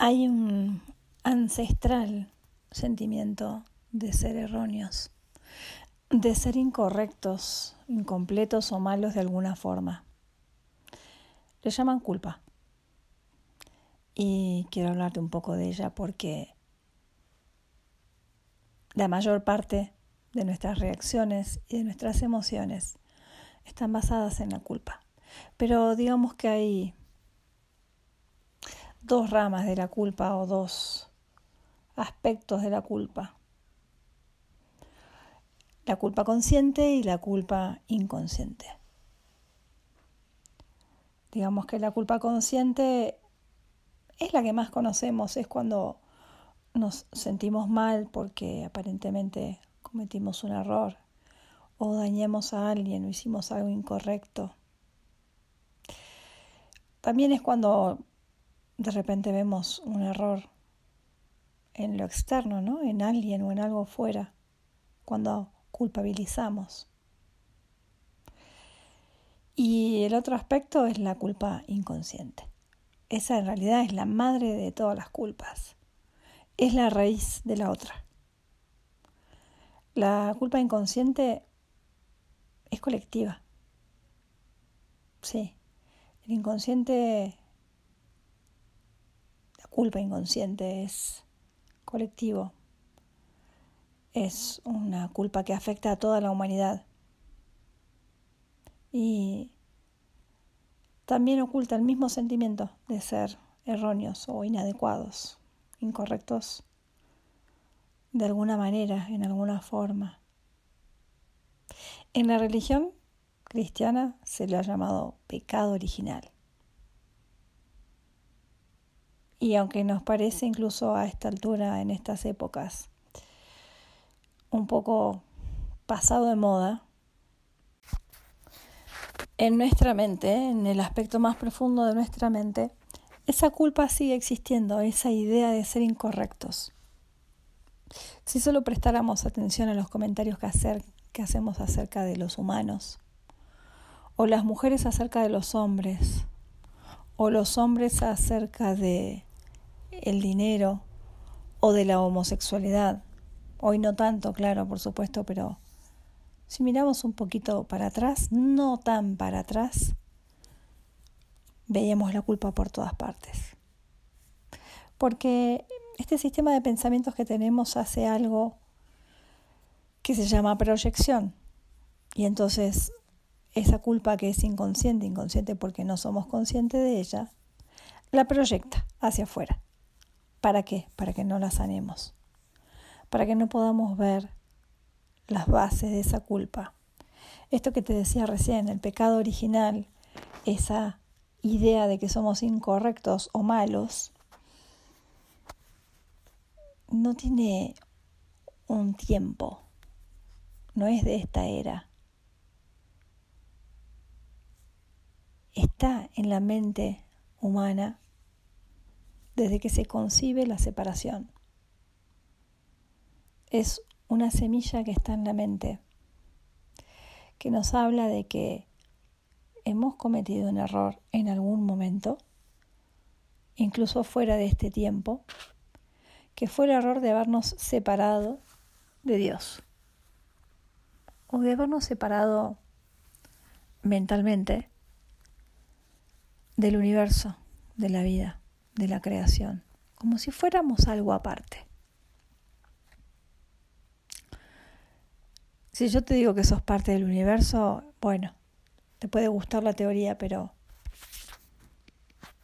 Hay un ancestral sentimiento de ser erróneos, de ser incorrectos, incompletos o malos de alguna forma. Le llaman culpa. Y quiero hablarte un poco de ella porque la mayor parte de nuestras reacciones y de nuestras emociones están basadas en la culpa. Pero digamos que hay dos ramas de la culpa o dos aspectos de la culpa. La culpa consciente y la culpa inconsciente. Digamos que la culpa consciente es la que más conocemos, es cuando nos sentimos mal porque aparentemente cometimos un error o dañemos a alguien o hicimos algo incorrecto. También es cuando de repente vemos un error en lo externo, ¿no? En alguien o en algo fuera, cuando culpabilizamos. Y el otro aspecto es la culpa inconsciente. Esa en realidad es la madre de todas las culpas. Es la raíz de la otra. La culpa inconsciente es colectiva. Sí, el inconsciente, culpa inconsciente es colectivo. Es una culpa que afecta a toda la humanidad. Y también oculta el mismo sentimiento de ser erróneos o inadecuados, incorrectos de alguna manera, en alguna forma. En la religión cristiana se le ha llamado pecado original. Y aunque nos parece incluso a esta altura, en estas épocas, un poco pasado de moda, en nuestra mente, en el aspecto más profundo de nuestra mente, esa culpa sigue existiendo, esa idea de ser incorrectos. Si solo prestáramos atención a los comentarios que, que hacemos acerca de los humanos, o las mujeres acerca de los hombres, o los hombres acerca de el dinero o de la homosexualidad. Hoy no tanto, claro, por supuesto, pero si miramos un poquito para atrás, no tan para atrás, veíamos la culpa por todas partes. Porque este sistema de pensamientos que tenemos hace algo que se llama proyección. Y entonces esa culpa que es inconsciente, inconsciente porque no somos conscientes de ella, la proyecta hacia afuera. ¿Para qué? Para que no la sanemos. Para que no podamos ver las bases de esa culpa. Esto que te decía recién, el pecado original, esa idea de que somos incorrectos o malos, no tiene un tiempo, no es de esta era. Está en la mente humana desde que se concibe la separación. Es una semilla que está en la mente, que nos habla de que hemos cometido un error en algún momento, incluso fuera de este tiempo, que fue el error de habernos separado de Dios o de habernos separado mentalmente del universo, de la vida, de la creación, como si fuéramos algo aparte. Si yo te digo que sos parte del universo, bueno, te puede gustar la teoría, pero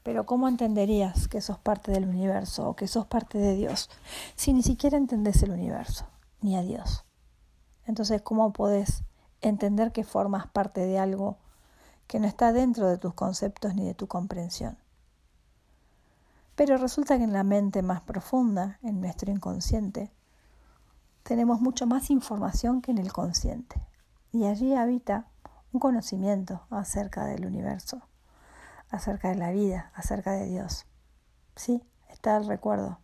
pero ¿cómo entenderías que sos parte del universo o que sos parte de Dios si ni siquiera entendés el universo ni a Dios? Entonces, ¿cómo podés entender que formas parte de algo que no está dentro de tus conceptos ni de tu comprensión? Pero resulta que en la mente más profunda, en nuestro inconsciente, tenemos mucho más información que en el consciente. Y allí habita un conocimiento acerca del universo acerca de la vida, acerca de Dios. Sí, está el recuerdo.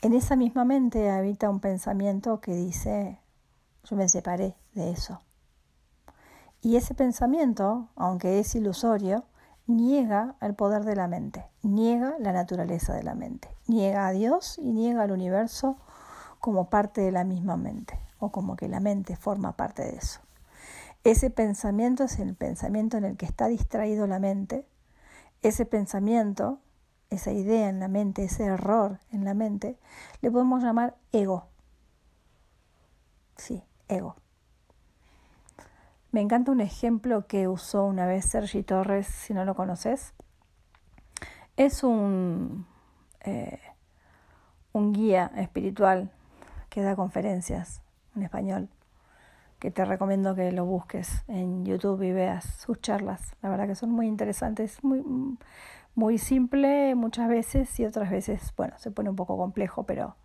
En esa misma mente habita un pensamiento que dice, yo me separé de eso. Y ese pensamiento, aunque es ilusorio, niega el poder de la mente, niega la naturaleza de la mente, niega a Dios y niega al universo como parte de la misma mente, o como que la mente forma parte de eso. Ese pensamiento es el pensamiento en el que está distraído la mente. Ese pensamiento, esa idea en la mente, ese error en la mente, le podemos llamar ego. Sí, ego. Me encanta un ejemplo que usó una vez Sergi Torres, si no lo conoces. Es un, eh, un guía espiritual que da conferencias en español que te recomiendo que lo busques en YouTube y veas sus charlas. La verdad que son muy interesantes, muy, muy simple muchas veces y otras veces, bueno, se pone un poco complejo, pero,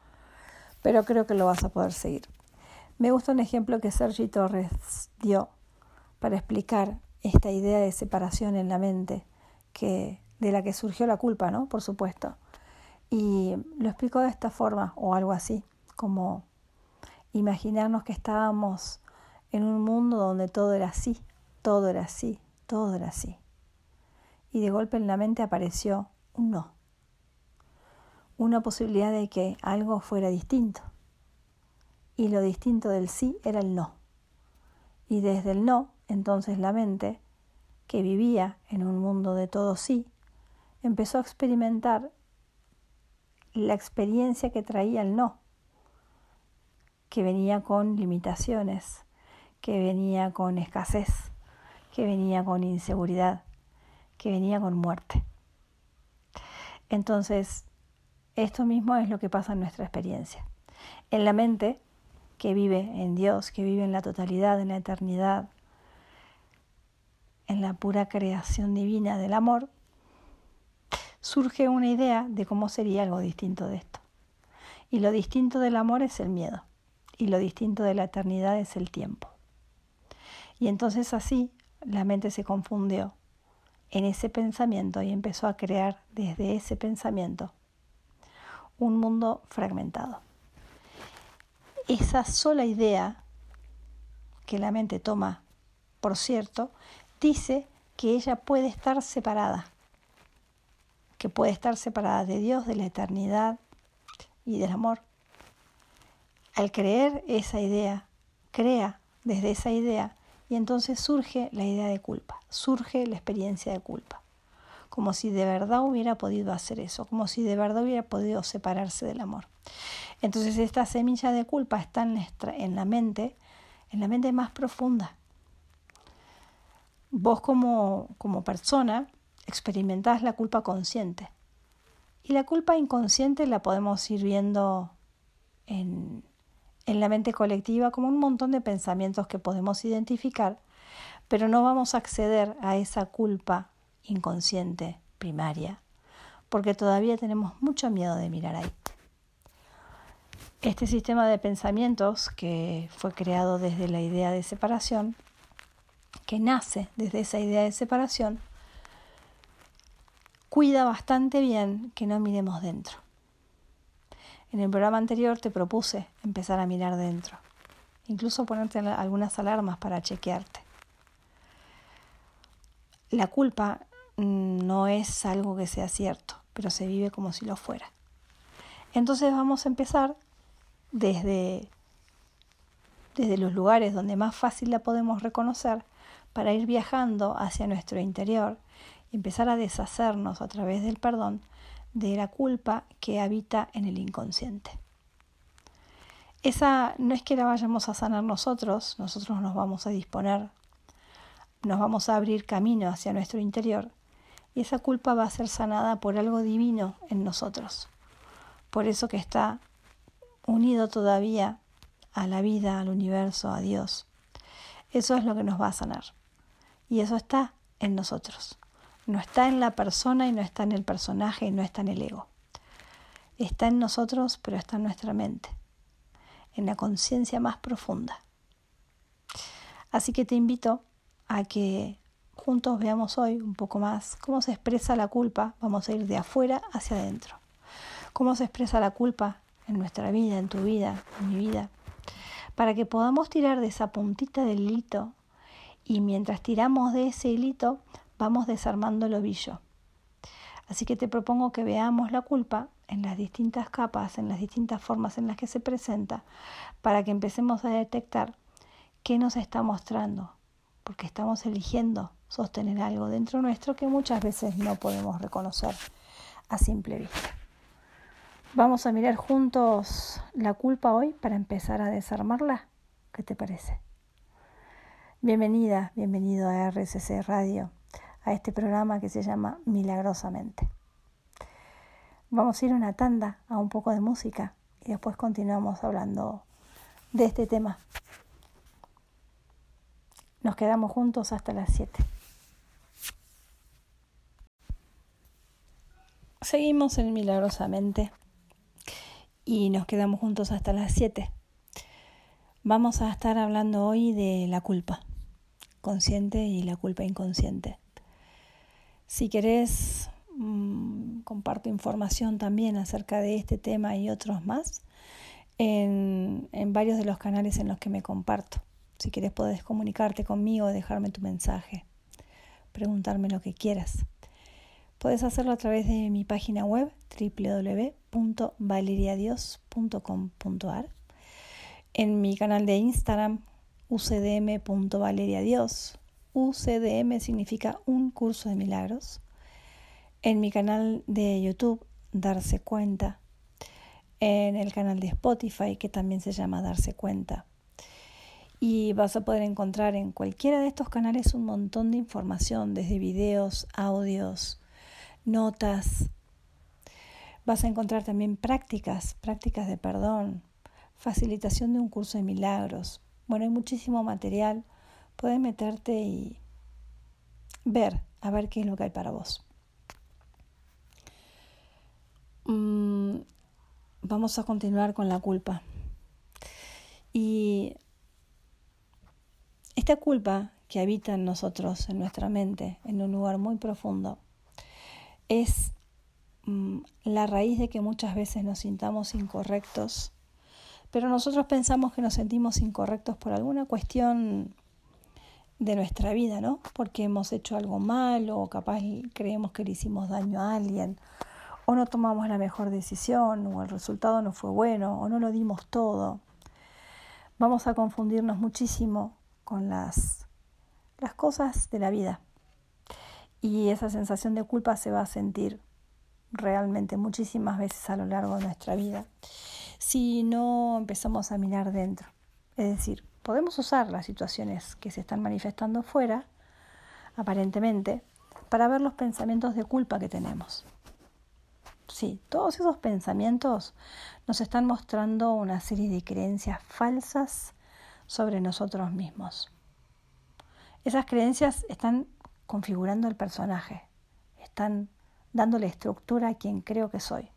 pero creo que lo vas a poder seguir. Me gusta un ejemplo que Sergi Torres dio para explicar esta idea de separación en la mente que de la que surgió la culpa, ¿no? Por supuesto. Y lo explicó de esta forma o algo así, como imaginarnos que estábamos en un mundo donde todo era así, todo era así, todo era así. Y de golpe en la mente apareció un no, una posibilidad de que algo fuera distinto. Y lo distinto del sí era el no. Y desde el no, entonces la mente, que vivía en un mundo de todo sí, empezó a experimentar la experiencia que traía el no, que venía con limitaciones, que venía con escasez, que venía con inseguridad, que venía con muerte. Entonces, esto mismo es lo que pasa en nuestra experiencia. En la mente, que vive en Dios, que vive en la totalidad, en la eternidad, en la pura creación divina del amor, surge una idea de cómo sería algo distinto de esto. Y lo distinto del amor es el miedo, y lo distinto de la eternidad es el tiempo. Y entonces así la mente se confundió en ese pensamiento y empezó a crear desde ese pensamiento un mundo fragmentado. Esa sola idea que la mente toma, por cierto, dice que ella puede estar separada, que puede estar separada de Dios, de la eternidad y del amor. Al creer esa idea, crea desde esa idea y entonces surge la idea de culpa, surge la experiencia de culpa, como si de verdad hubiera podido hacer eso, como si de verdad hubiera podido separarse del amor. Entonces esta semilla de culpa está en, la mente, en la mente más profunda. Vos como, como persona experimentás la culpa consciente. Y la culpa inconsciente la podemos ir viendo en, en la mente colectiva como un montón de pensamientos que podemos identificar, pero no vamos a acceder a esa culpa inconsciente primaria, porque todavía tenemos mucho miedo de mirar ahí. Este sistema de pensamientos que fue creado desde la idea de separación, que nace desde esa idea de separación, cuida bastante bien que no miremos dentro. En el programa anterior te propuse empezar a mirar dentro, incluso ponerte algunas alarmas para chequearte. La culpa mm, no es algo que sea cierto, pero se vive como si lo fuera. Entonces vamos a empezar desde, desde los lugares donde más fácil la podemos reconocer para ir viajando hacia nuestro interior y empezar a deshacernos a través del perdón de la culpa que habita en el inconsciente. Esa no es que la vayamos a sanar nosotros, nosotros nos vamos a disponer, nos vamos a abrir camino hacia nuestro interior y esa culpa va a ser sanada por algo divino en nosotros. Por eso que está unido todavía a la vida, al universo, a Dios. Eso es lo que nos va a sanar. Y eso está en nosotros. No está en la persona y no está en el personaje y no está en el ego. Está en nosotros, pero está en nuestra mente, en la conciencia más profunda. Así que te invito a que juntos veamos hoy un poco más cómo se expresa la culpa. Vamos a ir de afuera hacia adentro. Cómo se expresa la culpa en nuestra vida, en tu vida, en mi vida. Para que podamos tirar de esa puntita del hilito y mientras tiramos de ese hilito vamos desarmando el ovillo. Así que te propongo que veamos la culpa en las distintas capas, en las distintas formas en las que se presenta, para que empecemos a detectar qué nos está mostrando, porque estamos eligiendo sostener algo dentro nuestro que muchas veces no podemos reconocer a simple vista. Vamos a mirar juntos la culpa hoy para empezar a desarmarla. ¿Qué te parece? Bienvenida, bienvenido a RCC Radio, a este programa que se llama Milagrosamente. Vamos a ir a una tanda, a un poco de música y después continuamos hablando de este tema. Nos quedamos juntos hasta las 7. Seguimos en Milagrosamente y nos quedamos juntos hasta las 7. Vamos a estar hablando hoy de la culpa consciente y la culpa inconsciente. Si querés, mmm, comparto información también acerca de este tema y otros más en, varios de los canales en los que me comparto. Si quieres podés comunicarte conmigo, dejarme tu mensaje, preguntarme lo que quieras. Puedes hacerlo a través de mi página web www.valeriadios.com.ar, en mi canal de Instagram ucdm.valeriadios. UCDM significa un curso de milagros. En mi canal de YouTube, Darse Cuenta. En el canal de Spotify, que también se llama Darse Cuenta. Y vas a poder encontrar en cualquiera de estos canales un montón de información, desde videos, audios, notas. Vas a encontrar también prácticas, prácticas de perdón, facilitación de un curso de milagros. Bueno, hay muchísimo material. Puedes meterte y ver, a ver qué es lo que hay para vos. Mm, vamos a continuar con la culpa. Y esta culpa que habita en nosotros, en nuestra mente, en un lugar muy profundo, es mm, la raíz de que muchas veces nos sintamos incorrectos, pero nosotros pensamos que nos sentimos incorrectos por alguna cuestión de nuestra vida, ¿no? Porque hemos hecho algo malo o capaz creemos que le hicimos daño a alguien o no tomamos la mejor decisión o el resultado no fue bueno o no lo dimos todo. Vamos a confundirnos muchísimo con las, las cosas de la vida y esa sensación de culpa se va a sentir realmente muchísimas veces a lo largo de nuestra vida si no empezamos a mirar dentro. Es decir, podemos usar las situaciones que se están manifestando fuera, aparentemente, para ver los pensamientos de culpa que tenemos. Sí, todos esos pensamientos nos están mostrando una serie de creencias falsas sobre nosotros mismos. Esas creencias están configurando el personaje, están dándole estructura a quien creo que soy.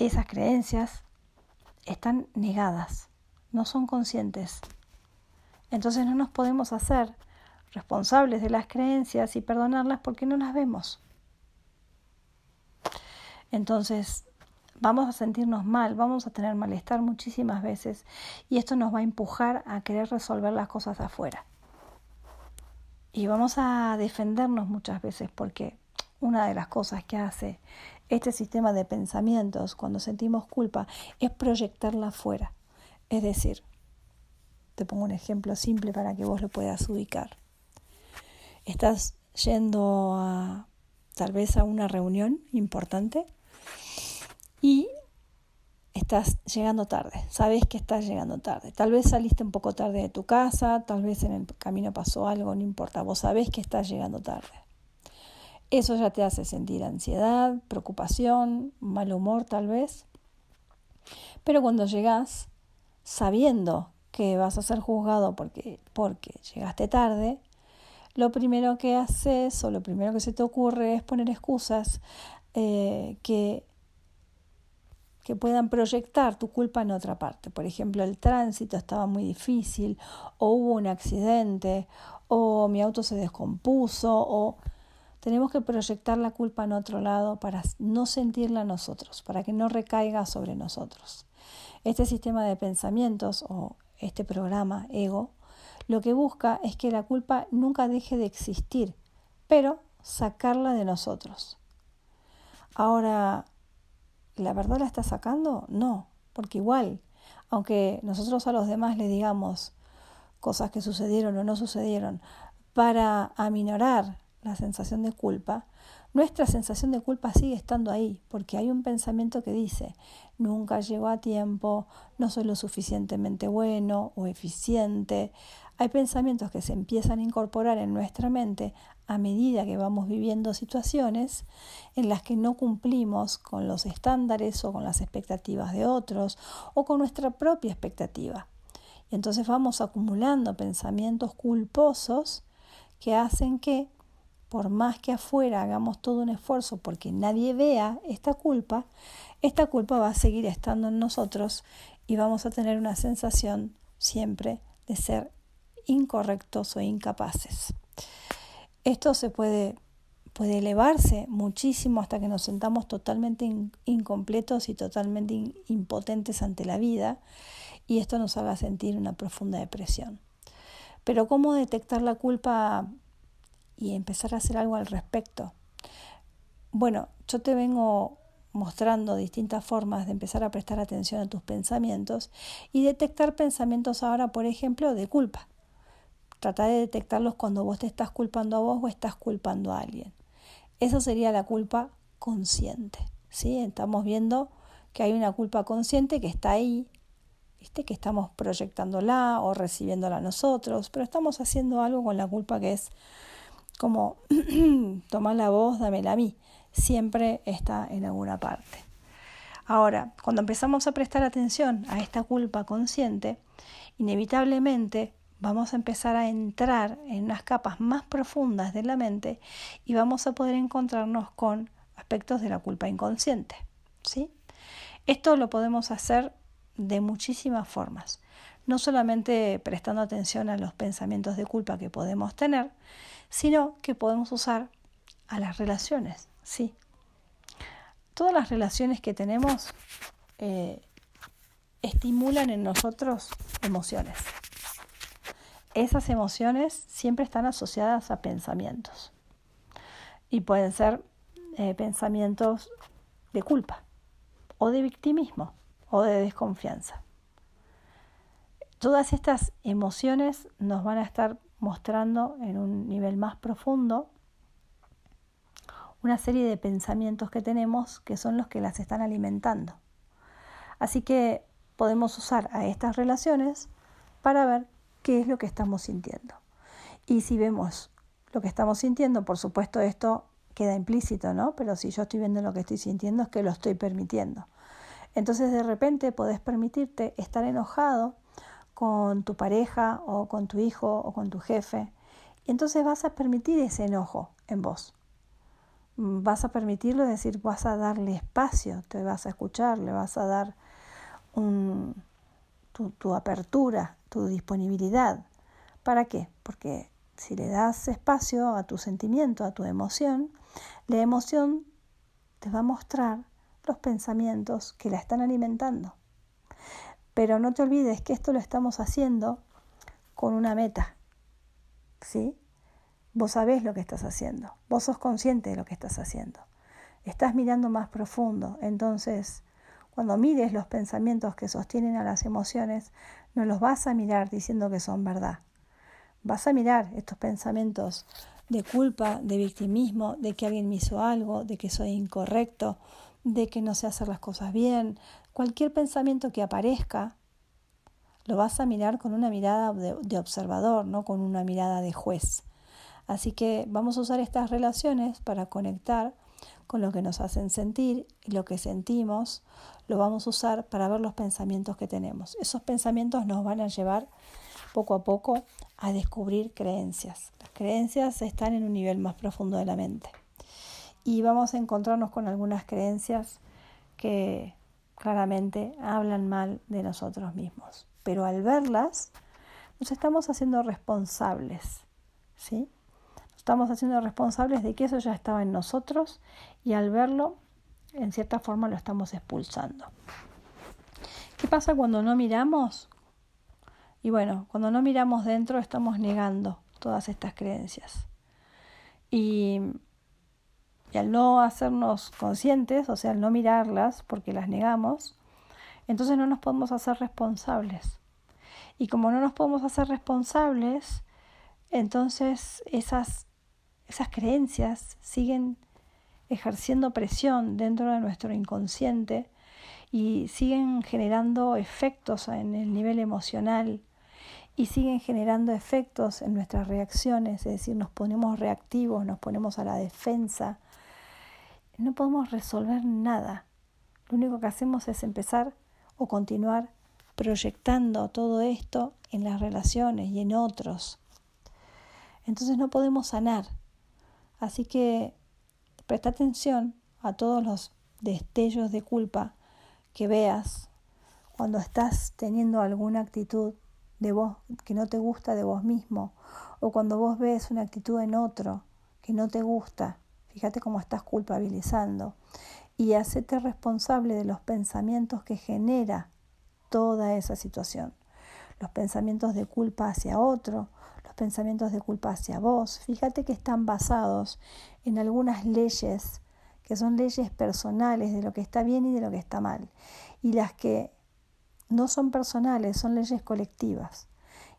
Esas creencias están negadas, no son conscientes. Entonces no nos podemos hacer responsables de las creencias y perdonarlas porque no las vemos. Entonces vamos a sentirnos mal, vamos a tener malestar muchísimas veces y esto nos va a empujar a querer resolver las cosas afuera. Y vamos a defendernos muchas veces porque una de las cosas que hace este sistema de pensamientos cuando sentimos culpa es proyectarla afuera. Es decir, te pongo un ejemplo simple para que vos lo puedas ubicar. Estás yendo a tal vez a una reunión importante y estás llegando tarde, sabes que estás llegando tarde. Tal vez saliste un poco tarde de tu casa, tal vez en el camino pasó algo, no importa, vos sabés que estás llegando tarde. Eso ya te hace sentir ansiedad, preocupación, mal humor tal vez. Pero cuando llegas sabiendo que vas a ser juzgado porque, porque llegaste tarde, lo primero que haces o lo primero que se te ocurre es poner excusas eh, que que puedan proyectar tu culpa en otra parte. Por ejemplo, el tránsito estaba muy difícil, o hubo un accidente, o mi auto se descompuso, o tenemos que proyectar la culpa en otro lado para no sentirla nosotros, para que no recaiga sobre nosotros. Este sistema de pensamientos o este programa ego lo que busca es que la culpa nunca deje de existir pero sacarla de nosotros. Ahora, ¿la verdad la está sacando? No, porque igual, aunque nosotros a los demás le digamos cosas que sucedieron o no sucedieron, para aminorar la sensación de culpa, nuestra sensación de culpa sigue estando ahí, porque hay un pensamiento que dice, nunca llego a tiempo, no soy lo suficientemente bueno o eficiente. Hay pensamientos que se empiezan a incorporar en nuestra mente a medida que vamos viviendo situaciones en las que no cumplimos con los estándares o con las expectativas de otros o con nuestra propia expectativa. Y entonces vamos acumulando pensamientos culposos que hacen que, por más que afuera hagamos todo un esfuerzo porque nadie vea esta culpa, esta culpa va a seguir estando en nosotros y vamos a tener una sensación siempre de ser incorrectos o incapaces. Esto se puede, puede elevarse muchísimo hasta que nos sentamos totalmente incompletos y totalmente impotentes ante la vida y esto nos haga sentir una profunda depresión. Pero ¿cómo detectar la culpa y empezar a hacer algo al respecto? Bueno, yo te vengo mostrando distintas formas de empezar a prestar atención a tus pensamientos y detectar pensamientos ahora, por ejemplo, de culpa. Trata de detectarlos cuando vos te estás culpando a vos o estás culpando a alguien. Eso sería la culpa consciente. ¿sí? Estamos viendo que hay una culpa consciente que está ahí, ¿viste? que estamos proyectándola o recibiéndola nosotros, pero estamos haciendo algo con la culpa que es como tomar la voz, dámela a mí. Siempre está en alguna parte. Ahora, cuando empezamos a prestar atención a esta culpa consciente, inevitablemente vamos a empezar a entrar en unas capas más profundas de la mente y vamos a poder encontrarnos con aspectos de la culpa inconsciente. ¿sí? Esto lo podemos hacer de muchísimas formas, no solamente prestando atención a los pensamientos de culpa que podemos tener, sino que podemos usar a las relaciones. ¿sí? Todas las relaciones que tenemos eh, estimulan en nosotros emociones esas emociones siempre están asociadas a pensamientos. Y pueden ser eh, pensamientos de culpa, o de victimismo, o de desconfianza. Todas estas emociones nos van a estar mostrando en un nivel más profundo una serie de pensamientos que tenemos que son los que las están alimentando. Así que podemos usar a estas relaciones para ver qué es lo que estamos sintiendo. Y si vemos lo que estamos sintiendo, por supuesto esto queda implícito, ¿no? Pero si yo estoy viendo lo que estoy sintiendo es que lo estoy permitiendo. Entonces de repente podés permitirte estar enojado con tu pareja o con tu hijo o con tu jefe. Y entonces vas a permitir ese enojo en vos. Vas a permitirlo, es decir, vas a darle espacio, te vas a escuchar, le vas a dar un, tu, apertura, tu disponibilidad. ¿Para qué? Porque si le das espacio a tu sentimiento, a tu emoción, la emoción te va a mostrar los pensamientos que la están alimentando. Pero no te olvides que esto lo estamos haciendo con una meta. ¿Sí? Vos sabés lo que estás haciendo. Vos sos consciente de lo que estás haciendo. Estás mirando más profundo. Entonces, cuando mires los pensamientos que sostienen a las emociones, no los vas a mirar diciendo que son verdad. Vas a mirar estos pensamientos de culpa, de victimismo, de que alguien me hizo algo, de que soy incorrecto, de que no sé hacer las cosas bien. Cualquier pensamiento que aparezca, lo vas a mirar con una mirada de, de observador, no con una mirada de juez. Así que vamos a usar estas relaciones para conectar con lo que nos hacen sentir y lo que sentimos, lo vamos a usar para ver los pensamientos que tenemos. Esos pensamientos nos van a llevar poco a poco a descubrir creencias. Las creencias están en un nivel más profundo de la mente. Y vamos a encontrarnos con algunas creencias que claramente hablan mal de nosotros mismos. Pero al verlas, nos estamos haciendo responsables. ¿sí? estamos haciendo responsables de que eso ya estaba en nosotros y al verlo, en cierta forma lo estamos expulsando. ¿Qué pasa cuando no miramos? Y bueno, cuando no miramos dentro estamos negando todas estas creencias. Y, y al no hacernos conscientes, o sea, al no mirarlas porque las negamos, entonces no nos podemos hacer responsables. Y como no nos podemos hacer responsables, entonces esas, esas creencias siguen ejerciendo presión dentro de nuestro inconsciente y siguen generando efectos en el nivel emocional y siguen generando efectos en nuestras reacciones, es decir, nos ponemos reactivos, nos ponemos a la defensa. No podemos resolver nada. Lo único que hacemos es empezar o continuar proyectando todo esto en las relaciones y en otros. Entonces no podemos sanar. Así que presta atención a todos los destellos de culpa que veas cuando estás teniendo alguna actitud de vos que no te gusta de vos mismo o cuando vos ves una actitud en otro que no te gusta, fíjate cómo estás culpabilizando y hacete responsable de los pensamientos que genera toda esa situación. Los pensamientos de culpa hacia otro, los pensamientos de culpa hacia vos, fíjate que están basados en algunas leyes que son leyes personales de lo que está bien y de lo que está mal. Y las que no son personales son leyes colectivas.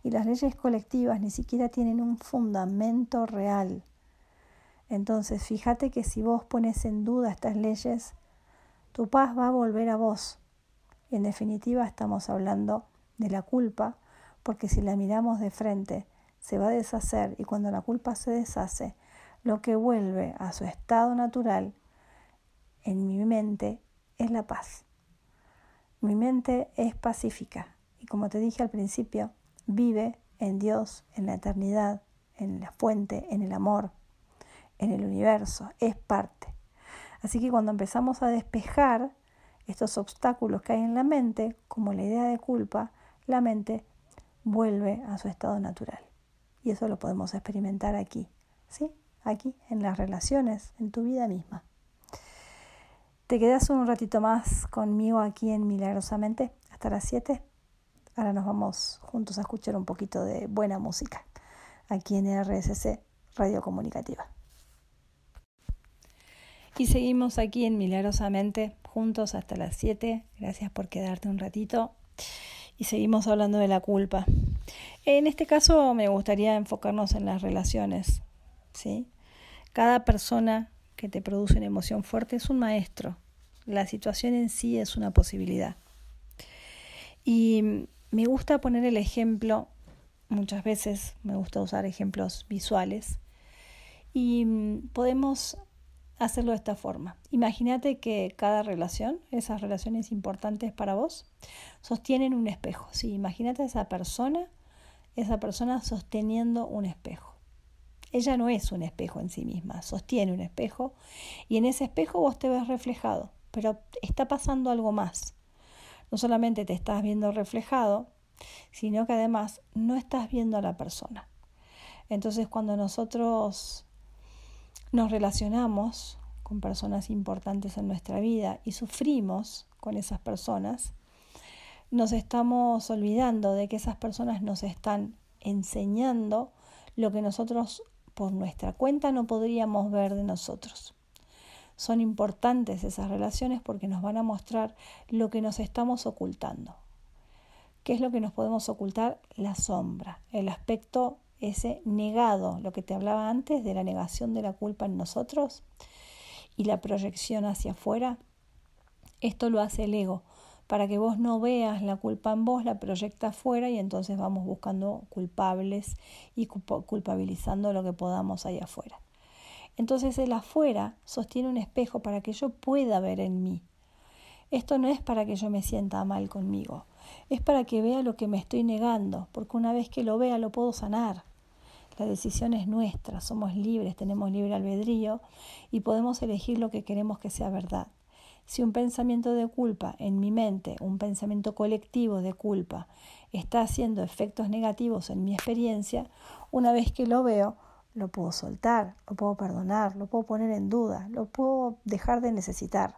Y las leyes colectivas ni siquiera tienen un fundamento real. Entonces, fíjate que si vos pones en duda estas leyes, tu paz va a volver a vos. En definitiva, estamos hablando de la culpa, porque si la miramos de frente, se va a deshacer y cuando la culpa se deshace, lo que vuelve a su estado natural en mi mente es la paz. Mi mente es pacífica y como te dije al principio, vive en Dios, en la eternidad, en la fuente, en el amor, en el universo, es parte. Así que cuando empezamos a despejar estos obstáculos que hay en la mente, como la idea de culpa, la mente vuelve a su estado natural. Y eso lo podemos experimentar aquí, ¿sí? Aquí, en las relaciones, en tu vida misma. Te quedas un ratito más conmigo aquí en Milagrosamente hasta las 7. Ahora nos vamos juntos a escuchar un poquito de buena música aquí en RSC Radio Comunicativa. Y seguimos aquí en Milagrosamente juntos hasta las 7. Gracias por quedarte un ratito. Y seguimos hablando de la culpa. En este caso me gustaría enfocarnos en las relaciones. ¿sí? Cada persona que te produce una emoción fuerte es un maestro. La situación en sí es una posibilidad. Y me gusta poner el ejemplo, muchas veces me gusta usar ejemplos visuales, y podemos hacerlo de esta forma. Imagínate que cada relación, esas relaciones importantes para vos, sostienen un espejo. ¿sí? Imagínate a esa persona, esa persona sosteniendo un espejo. Ella no es un espejo en sí misma, sostiene un espejo y en ese espejo vos te ves reflejado, pero está pasando algo más. No solamente te estás viendo reflejado, sino que además no estás viendo a la persona. Entonces cuando nosotros nos relacionamos con personas importantes en nuestra vida y sufrimos con esas personas, nos estamos olvidando de que esas personas nos están enseñando lo que nosotros por nuestra cuenta no podríamos ver de nosotros. Son importantes esas relaciones porque nos van a mostrar lo que nos estamos ocultando. ¿Qué es lo que nos podemos ocultar? La sombra, el aspecto ese negado, lo que te hablaba antes de la negación de la culpa en nosotros y la proyección hacia afuera. Esto lo hace el ego, para que vos no veas la culpa en vos, la proyecta afuera y entonces vamos buscando culpables y culpabilizando lo que podamos ahí afuera. Entonces el afuera sostiene un espejo para que yo pueda ver en mí. Esto no es para que yo me sienta mal conmigo, es para que vea lo que me estoy negando, porque una vez que lo vea lo puedo sanar. La decisión es nuestra, somos libres, tenemos libre albedrío y podemos elegir lo que queremos que sea verdad. Si un pensamiento de culpa en mi mente, un pensamiento colectivo de culpa, está haciendo efectos negativos en mi experiencia, una vez que lo veo, lo puedo soltar, lo puedo perdonar, lo puedo poner en duda, lo puedo dejar de necesitar.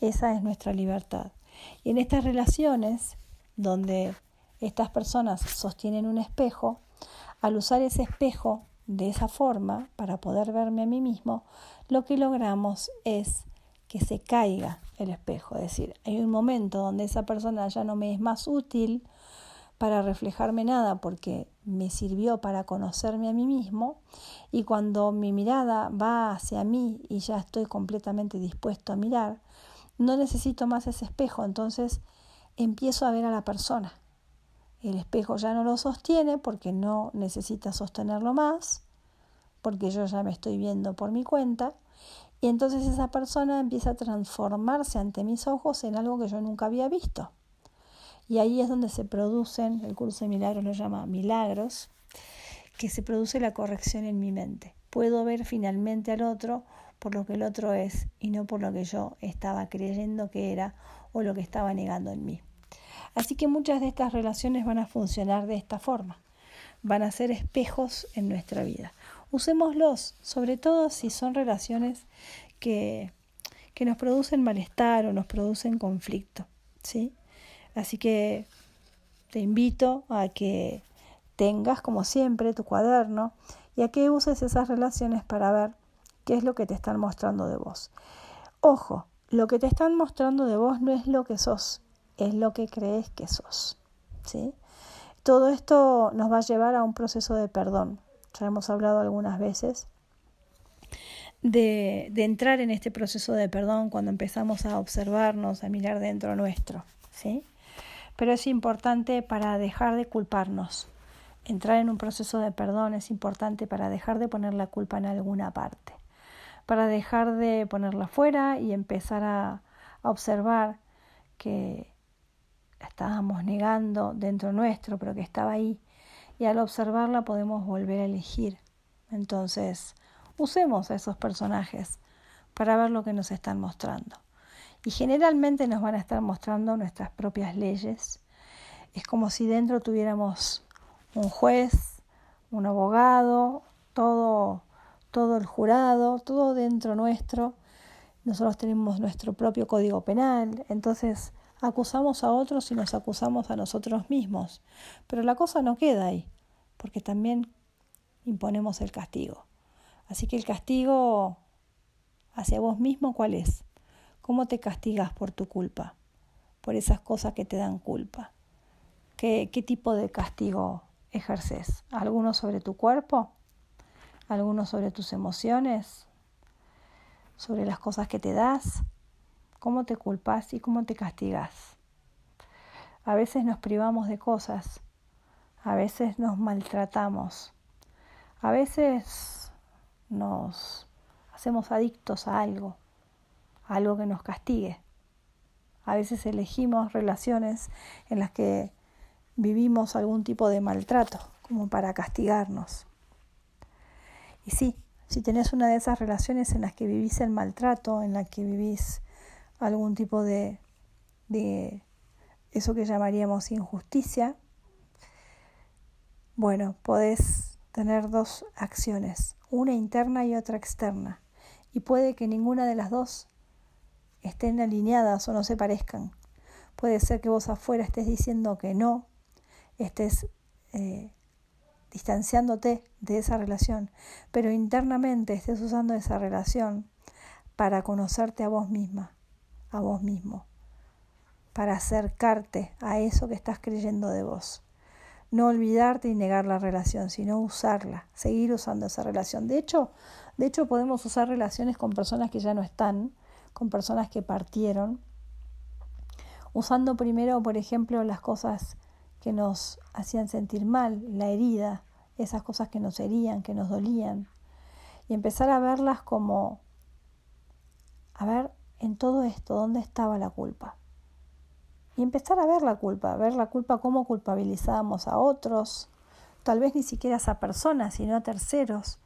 Esa es nuestra libertad. Y en estas relaciones, donde estas personas sostienen un espejo, al usar ese espejo de esa forma, para poder verme a mí mismo, lo que logramos es que se caiga el espejo. Es decir, hay un momento donde esa persona ya no me es más útil para reflejarme nada porque me sirvió para conocerme a mí mismo y cuando mi mirada va hacia mí y ya estoy completamente dispuesto a mirar, no necesito más ese espejo, entonces empiezo a ver a la persona. El espejo ya no lo sostiene porque no necesita sostenerlo más, porque yo ya me estoy viendo por mi cuenta, y entonces esa persona empieza a transformarse ante mis ojos en algo que yo nunca había visto. Y ahí es donde se producen, el curso de milagros lo llama milagros, que se produce la corrección en mi mente. Puedo ver finalmente al otro por lo que el otro es y no por lo que yo estaba creyendo que era o lo que estaba negando en mí. Así que muchas de estas relaciones van a funcionar de esta forma. Van a ser espejos en nuestra vida. Usémoslos, sobre todo si son relaciones que, que nos producen malestar o nos producen conflicto. ¿sí? Así que te invito a que tengas, como siempre, tu cuaderno y a que uses esas relaciones para ver qué es lo que te están mostrando de vos. Ojo, lo que te están mostrando de vos no es lo que sos, es lo que crees que sos. ¿sí? Todo esto nos va a llevar a un proceso de perdón. Ya hemos hablado algunas veces de, de entrar en este proceso de perdón cuando empezamos a observarnos, a mirar dentro nuestro. ¿sí? pero es importante para dejar de culparnos. Entrar en un proceso de perdón es importante para dejar de poner la culpa en alguna parte, para dejar de ponerla fuera y empezar a, observar que estábamos negando dentro nuestro, pero que estaba ahí. Y al observarla podemos volver a elegir. Entonces, usemos a esos personajes para ver lo que nos están mostrando. Y generalmente nos van a estar mostrando nuestras propias leyes. Es como si dentro tuviéramos un juez, un abogado, todo, todo el jurado, todo dentro nuestro. Nosotros tenemos nuestro propio código penal, entonces acusamos a otros y nos acusamos a nosotros mismos. Pero la cosa no queda ahí, porque también imponemos el castigo. Así que el castigo hacia vos mismo, ¿cuál es? ¿Cómo te castigas por tu culpa? Por esas cosas que te dan culpa. ¿Qué, qué tipo de castigo ejerces? ¿Alguno sobre tu cuerpo? ¿Alguno sobre tus emociones? ¿Sobre las cosas que te das? ¿Cómo te culpas y cómo te castigas? A veces nos privamos de cosas, a veces nos maltratamos, a veces nos hacemos adictos a algo algo que nos castigue. A veces elegimos relaciones en las que vivimos algún tipo de maltrato, como para castigarnos. Y sí, si tenés una de esas relaciones en las que vivís el maltrato, en la que vivís algún tipo de, de eso que llamaríamos injusticia, bueno, podés tener dos acciones, una interna y otra externa. Y puede que ninguna de las dos estén alineadas o no se parezcan. Puede ser que vos afuera estés diciendo que no, estés eh, distanciándote de esa relación, pero internamente estés usando esa relación para conocerte a vos misma, a vos mismo, para acercarte a eso que estás creyendo de vos. No olvidarte y negar la relación, sino usarla, seguir usando esa relación. De hecho, de hecho podemos usar relaciones con personas que ya no están, con personas que partieron, usando primero, por ejemplo, las cosas que nos hacían sentir mal, la herida, esas cosas que nos herían, que nos dolían, y empezar a verlas como, a ver, en todo esto, ¿dónde estaba la culpa? Y empezar a ver la culpa, ver la culpa cómo culpabilizábamos a otros, tal vez ni siquiera a esa persona, sino a terceros,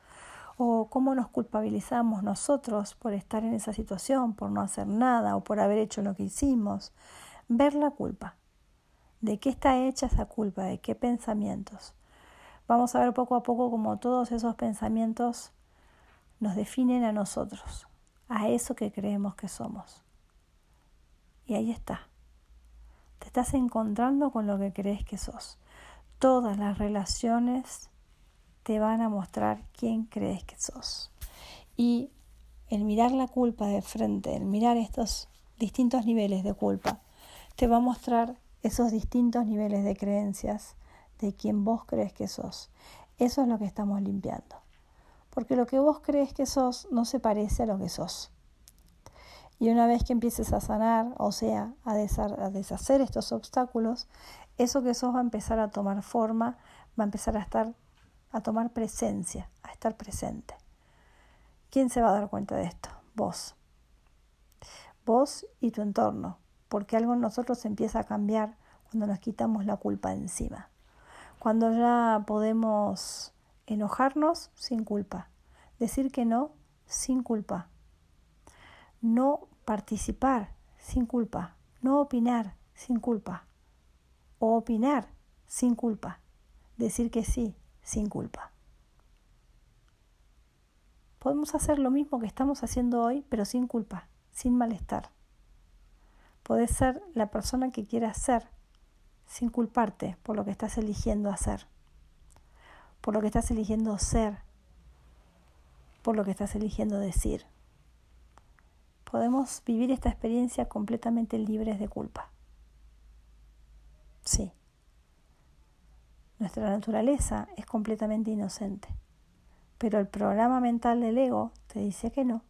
o cómo nos culpabilizamos nosotros por estar en esa situación, por no hacer nada o por haber hecho lo que hicimos. Ver la culpa. ¿De qué está hecha esa culpa? ¿De qué pensamientos? Vamos a ver poco a poco cómo todos esos pensamientos nos definen a nosotros, a eso que creemos que somos. Y ahí está. Te estás encontrando con lo que crees que sos. Todas las relaciones te van a mostrar quién crees que sos. Y el mirar la culpa de frente, el mirar estos distintos niveles de culpa, te va a mostrar esos distintos niveles de creencias de quién vos crees que sos. Eso es lo que estamos limpiando. Porque lo que vos crees que sos no se parece a lo que sos. Y una vez que empieces a sanar, o sea, a, deshacer estos obstáculos, eso que sos va a empezar a tomar forma, va a empezar a estar, a tomar presencia, a estar presente. ¿Quién se va a dar cuenta de esto? Vos. Vos y tu entorno, porque algo en nosotros empieza a cambiar cuando nos quitamos la culpa encima. Cuando ya podemos enojarnos sin culpa, decir que no sin culpa, no participar sin culpa, no opinar sin culpa, o opinar sin culpa, decir que sí sin culpa. Podemos hacer lo mismo que estamos haciendo hoy, pero sin culpa, sin malestar. Podés ser la persona que quieras ser, sin culparte por lo que estás eligiendo hacer, por lo que estás eligiendo ser, por lo que estás eligiendo decir podemos vivir esta experiencia completamente libres de culpa. Sí. Nuestra naturaleza es completamente inocente, pero el programa mental del ego te dice que no,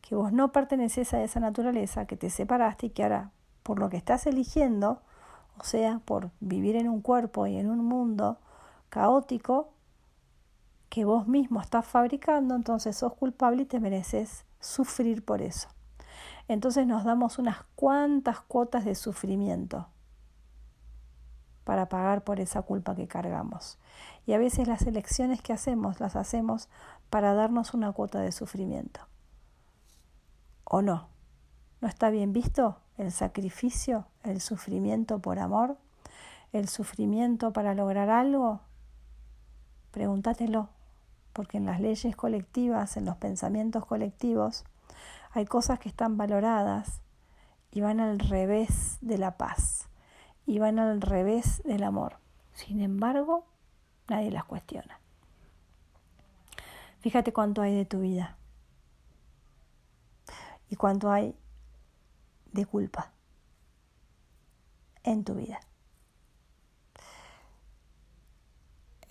que vos no perteneces a esa naturaleza, que te separaste y que ahora, por lo que estás eligiendo, o sea, por vivir en un cuerpo y en un mundo caótico que vos mismo estás fabricando, entonces sos culpable y te mereces sufrir por eso entonces nos damos unas cuantas cuotas de sufrimiento para pagar por esa culpa que cargamos. Y a veces las elecciones que hacemos las hacemos para darnos una cuota de sufrimiento. ¿O no? ¿No está bien visto el sacrificio, el sufrimiento por amor, el sufrimiento para lograr algo? Pregúntatelo, porque en las leyes colectivas, en los pensamientos colectivos, hay cosas que están valoradas y van al revés de la paz y van al revés del amor. Sin embargo, nadie las cuestiona. Fíjate cuánto hay de tu vida y cuánto hay de culpa en tu vida.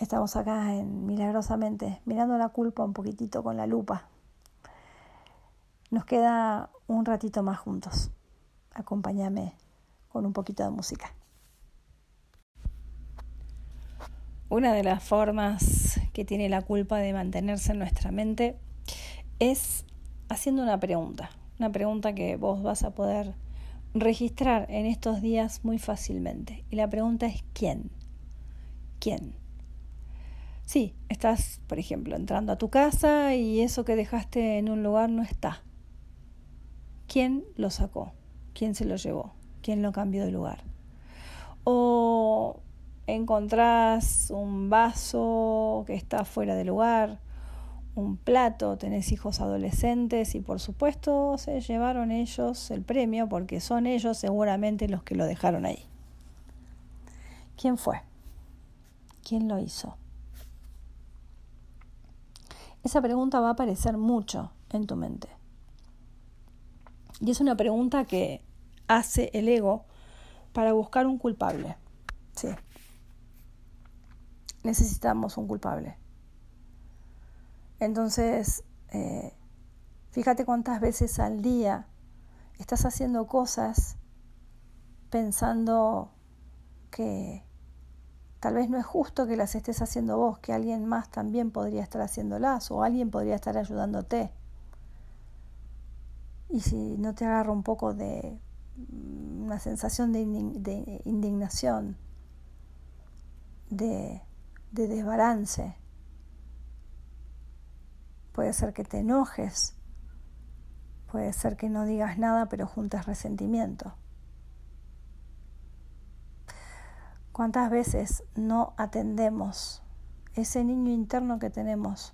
Estamos acá en milagrosamente mirando la culpa un poquitito con la lupa nos queda un ratito más juntos. Acompáñame con un poquito de música. Una de las formas que tiene la culpa de mantenerse en nuestra mente es haciendo una pregunta, una pregunta que vos vas a poder registrar en estos días muy fácilmente. Y la pregunta es ¿quién? ¿Quién? Sí, estás, por ejemplo, entrando a tu casa y eso que dejaste en un lugar no está. ¿Quién lo sacó? ¿Quién se lo llevó? ¿Quién lo cambió de lugar? O encontrás un vaso que está fuera de lugar, un plato, tenés hijos adolescentes y por supuesto se llevaron ellos el premio porque son ellos seguramente los que lo dejaron ahí. ¿Quién fue? ¿Quién lo hizo? Esa pregunta va a aparecer mucho en tu mente. Y es una pregunta que hace el ego para buscar un culpable. Sí. Necesitamos un culpable. Entonces, eh, fíjate cuántas veces al día estás haciendo cosas pensando que tal vez no es justo que las estés haciendo vos, que alguien más también podría estar haciéndolas o alguien podría estar ayudándote. Y si no te agarra un poco de mm, una sensación de, indignación, de, de desbalance, puede ser que te enojes, puede ser que no digas nada pero juntes resentimiento. ¿Cuántas veces no atendemos ese niño interno que tenemos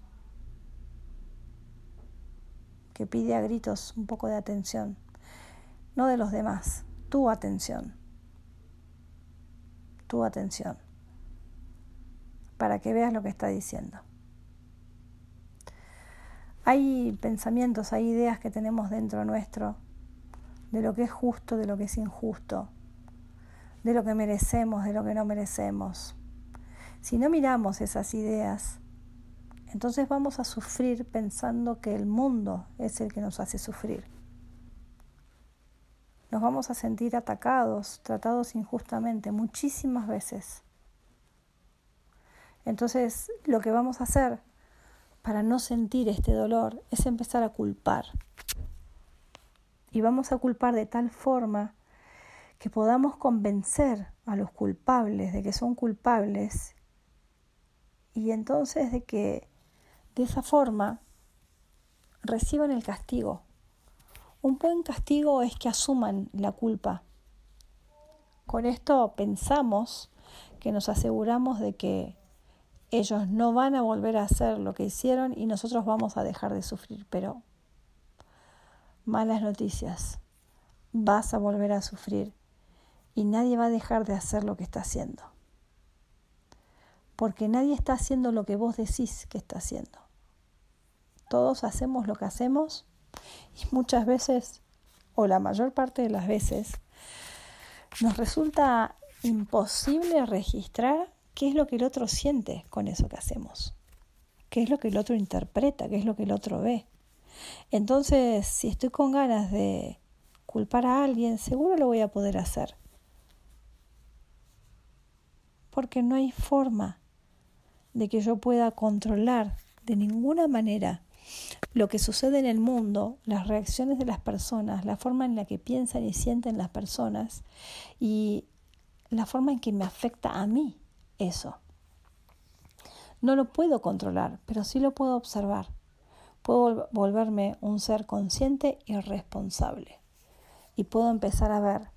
que pide a gritos un poco de atención, no de los demás, tu atención, tu atención, para que veas lo que está diciendo. Hay pensamientos, hay ideas que tenemos dentro nuestro de lo que es justo, de lo que es injusto, de lo que merecemos, de lo que no merecemos. Si no miramos esas ideas, entonces vamos a sufrir pensando que el mundo es el que nos hace sufrir. Nos vamos a sentir atacados, tratados injustamente muchísimas veces. Entonces lo que vamos a hacer para no sentir este dolor es empezar a culpar. Y vamos a culpar de tal forma que podamos convencer a los culpables de que son culpables y entonces de que de esa forma reciban el castigo. Un buen castigo es que asuman la culpa. Con esto pensamos que nos aseguramos de que ellos no van a volver a hacer lo que hicieron y nosotros vamos a dejar de sufrir. Pero malas noticias, vas a volver a sufrir y nadie va a dejar de hacer lo que está haciendo. Porque nadie está haciendo lo que vos decís que está haciendo. Todos hacemos lo que hacemos y muchas veces, o la mayor parte de las veces, nos resulta imposible registrar qué es lo que el otro siente con eso que hacemos, qué es lo que el otro interpreta, qué es lo que el otro ve. Entonces, si estoy con ganas de culpar a alguien, seguro lo voy a poder hacer porque no hay forma de que yo pueda controlar de ninguna manera lo que sucede en el mundo, las reacciones de las personas, la forma en la que piensan y sienten las personas y la forma en que me afecta a mí eso. No lo puedo controlar, pero sí lo puedo observar. Puedo volverme un ser consciente y responsable. Y puedo empezar a ver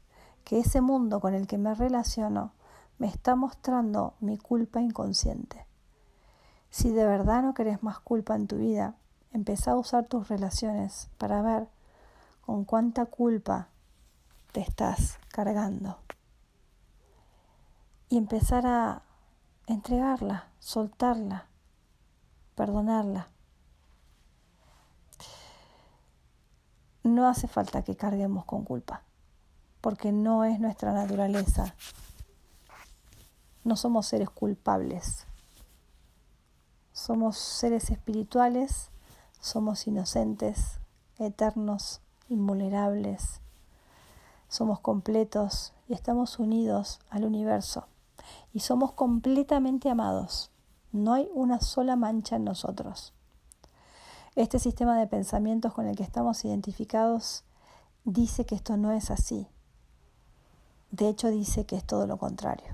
que ese mundo con el que me relaciono me está mostrando mi culpa inconsciente. Si de verdad no querés más culpa en tu vida, empezá a usar tus relaciones para ver con cuánta culpa te estás cargando. Y empezar a entregarla, soltarla, perdonarla. No hace falta que carguemos con culpa, porque no es nuestra naturaleza no somos seres culpables. Somos seres espirituales, somos inocentes, eternos, invulnerables. Somos completos y estamos unidos al universo. Y somos completamente amados. No hay una sola mancha en nosotros. Este sistema de pensamientos con el que estamos identificados dice que esto no es así. De hecho dice que es todo lo contrario.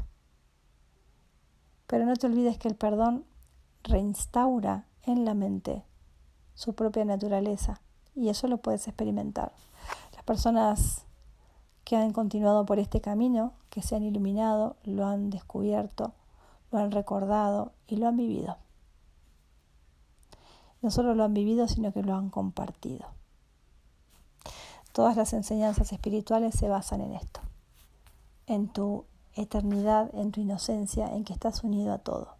Pero no te olvides que el perdón reinstaura en la mente su propia naturaleza y eso lo puedes experimentar. Las personas que han continuado por este camino, que se han iluminado, lo han descubierto, lo han recordado y lo han vivido. No solo lo han vivido, sino que lo han compartido. Todas las enseñanzas espirituales se basan en esto, en tu eternidad en tu inocencia en que estás unido a todo.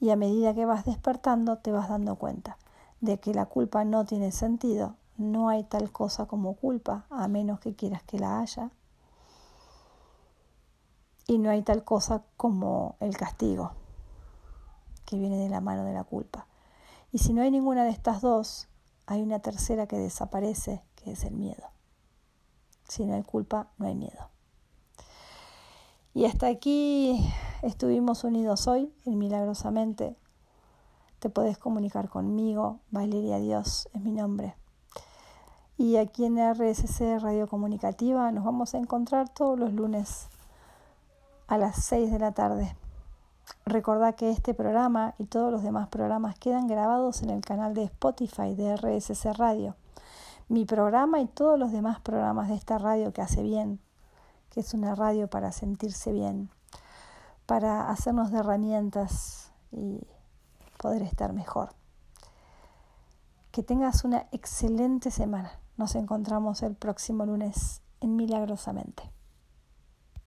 Y a medida que vas despertando te vas dando cuenta de que la culpa no tiene sentido, no hay tal cosa como culpa, a menos que quieras que la haya, y no hay tal cosa como el castigo, que viene de la mano de la culpa. Y si no hay ninguna de estas dos, hay una tercera que desaparece, que es el miedo. Si no hay culpa, no hay miedo. Y hasta aquí estuvimos unidos hoy en Milagrosamente. Te puedes comunicar conmigo, Valeria Dios es mi nombre. Y aquí en RSC Radio Comunicativa nos vamos a encontrar todos los lunes a las 6 de la tarde. Recordá que este programa y todos los demás programas quedan grabados en el canal de Spotify de RSC Radio. Mi programa y todos los demás programas de esta radio que hace bien que es una radio para sentirse bien, para hacernos de herramientas y poder estar mejor. Que tengas una excelente semana. Nos encontramos el próximo lunes en Milagrosamente.